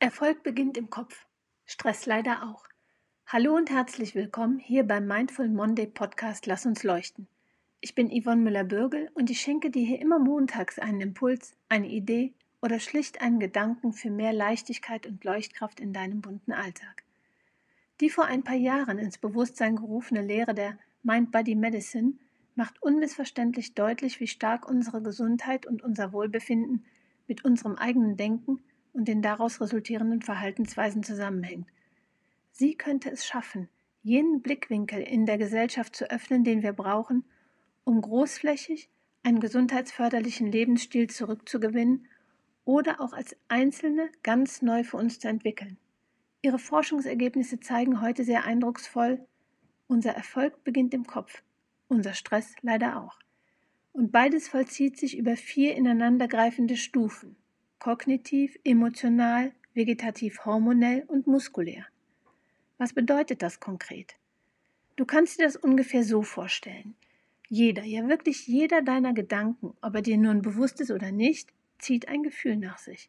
Erfolg beginnt im Kopf. Stress leider auch. Hallo und herzlich willkommen hier beim Mindful Monday Podcast Lass uns leuchten. Ich bin Yvonne Müller-Bürgel und ich schenke dir hier immer montags einen Impuls, eine Idee oder schlicht einen Gedanken für mehr Leichtigkeit und Leuchtkraft in deinem bunten Alltag. Die vor ein paar Jahren ins Bewusstsein gerufene Lehre der Mind-Body Medicine macht unmissverständlich deutlich, wie stark unsere Gesundheit und unser Wohlbefinden mit unserem eigenen Denken und den daraus resultierenden Verhaltensweisen zusammenhängt. Sie könnte es schaffen, jenen Blickwinkel in der Gesellschaft zu öffnen, den wir brauchen, um großflächig einen gesundheitsförderlichen Lebensstil zurückzugewinnen oder auch als Einzelne ganz neu für uns zu entwickeln. Ihre Forschungsergebnisse zeigen heute sehr eindrucksvoll, unser Erfolg beginnt im Kopf, unser Stress leider auch. Und beides vollzieht sich über vier ineinandergreifende Stufen kognitiv, emotional, vegetativ hormonell und muskulär. Was bedeutet das konkret? Du kannst dir das ungefähr so vorstellen. Jeder, ja wirklich jeder deiner Gedanken, ob er dir nun bewusst ist oder nicht, zieht ein Gefühl nach sich.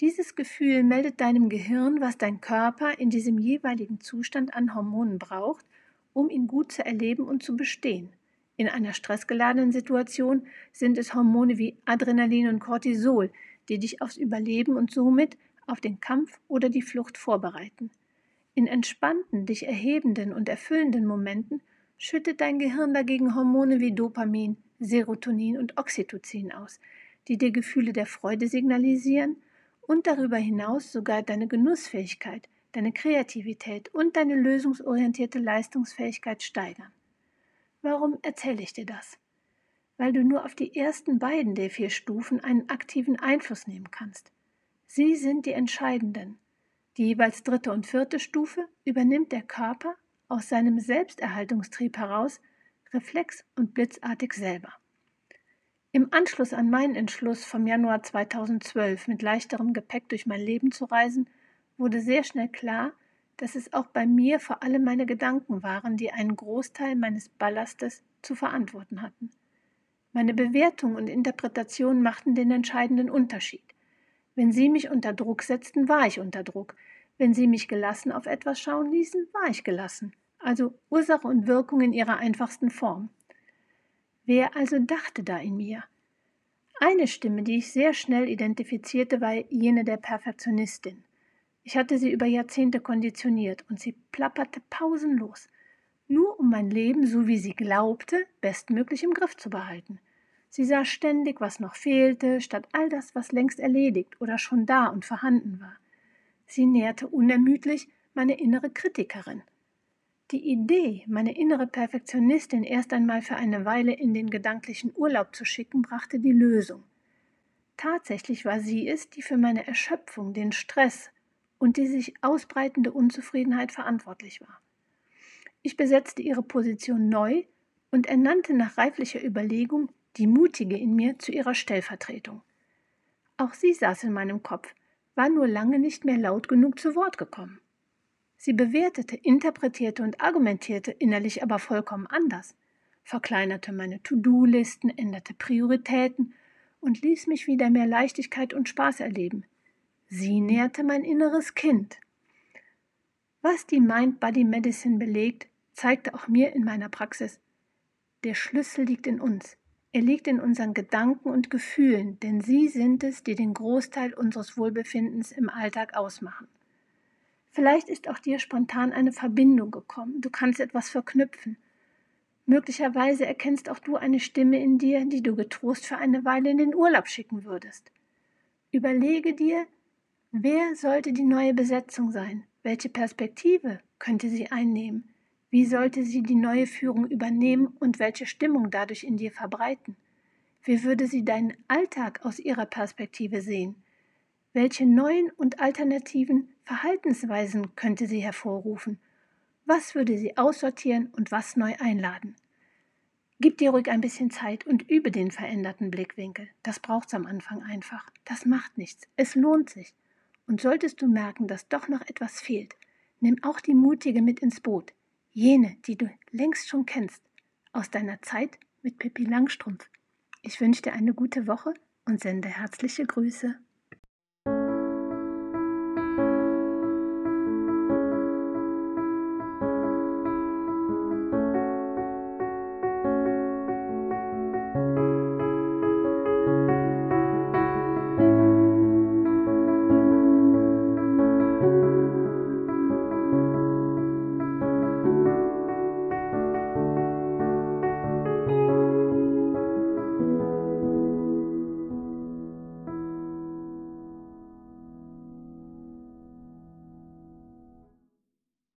Dieses Gefühl meldet deinem Gehirn, was dein Körper in diesem jeweiligen Zustand an Hormonen braucht, um ihn gut zu erleben und zu bestehen. In einer stressgeladenen Situation sind es Hormone wie Adrenalin und Cortisol, die dich aufs Überleben und somit auf den Kampf oder die Flucht vorbereiten. In entspannten, dich erhebenden und erfüllenden Momenten schüttet dein Gehirn dagegen Hormone wie Dopamin, Serotonin und Oxytocin aus, die dir Gefühle der Freude signalisieren und darüber hinaus sogar deine Genussfähigkeit, deine Kreativität und deine lösungsorientierte Leistungsfähigkeit steigern. Warum erzähle ich dir das? Weil du nur auf die ersten beiden der vier Stufen einen aktiven Einfluss nehmen kannst. Sie sind die entscheidenden. Die jeweils dritte und vierte Stufe übernimmt der Körper aus seinem Selbsterhaltungstrieb heraus reflex- und blitzartig selber. Im Anschluss an meinen Entschluss vom Januar 2012 mit leichterem Gepäck durch mein Leben zu reisen, wurde sehr schnell klar, dass es auch bei mir vor allem meine Gedanken waren, die einen Großteil meines Ballastes zu verantworten hatten. Meine Bewertung und Interpretation machten den entscheidenden Unterschied. Wenn sie mich unter Druck setzten, war ich unter Druck. Wenn sie mich gelassen auf etwas schauen ließen, war ich gelassen. Also Ursache und Wirkung in ihrer einfachsten Form. Wer also dachte da in mir? Eine Stimme, die ich sehr schnell identifizierte, war jene der Perfektionistin. Ich hatte sie über Jahrzehnte konditioniert und sie plapperte pausenlos nur um mein Leben, so wie sie glaubte, bestmöglich im Griff zu behalten. Sie sah ständig, was noch fehlte, statt all das, was längst erledigt oder schon da und vorhanden war. Sie nährte unermüdlich meine innere Kritikerin. Die Idee, meine innere Perfektionistin erst einmal für eine Weile in den gedanklichen Urlaub zu schicken, brachte die Lösung. Tatsächlich war sie es, die für meine Erschöpfung, den Stress und die sich ausbreitende Unzufriedenheit verantwortlich war. Ich besetzte ihre Position neu und ernannte nach reiflicher Überlegung die Mutige in mir zu ihrer Stellvertretung. Auch sie saß in meinem Kopf, war nur lange nicht mehr laut genug zu Wort gekommen. Sie bewertete, interpretierte und argumentierte innerlich aber vollkommen anders, verkleinerte meine To-Do-Listen, änderte Prioritäten und ließ mich wieder mehr Leichtigkeit und Spaß erleben. Sie nährte mein inneres Kind. Was die Mind-Body-Medicine belegt, zeigte auch mir in meiner Praxis, der Schlüssel liegt in uns. Er liegt in unseren Gedanken und Gefühlen, denn sie sind es, die den Großteil unseres Wohlbefindens im Alltag ausmachen. Vielleicht ist auch dir spontan eine Verbindung gekommen, du kannst etwas verknüpfen. Möglicherweise erkennst auch du eine Stimme in dir, die du getrost für eine Weile in den Urlaub schicken würdest. Überlege dir, wer sollte die neue Besetzung sein? Welche Perspektive könnte sie einnehmen? Wie sollte sie die neue Führung übernehmen und welche Stimmung dadurch in dir verbreiten? Wie würde sie deinen Alltag aus ihrer Perspektive sehen? Welche neuen und alternativen Verhaltensweisen könnte sie hervorrufen? Was würde sie aussortieren und was neu einladen? Gib dir ruhig ein bisschen Zeit und übe den veränderten Blickwinkel. Das braucht's am Anfang einfach. Das macht nichts. Es lohnt sich. Und solltest du merken, dass doch noch etwas fehlt, nimm auch die Mutige mit ins Boot jene, die du längst schon kennst, aus deiner Zeit mit Pippi Langstrumpf. Ich wünsche dir eine gute Woche und sende herzliche Grüße.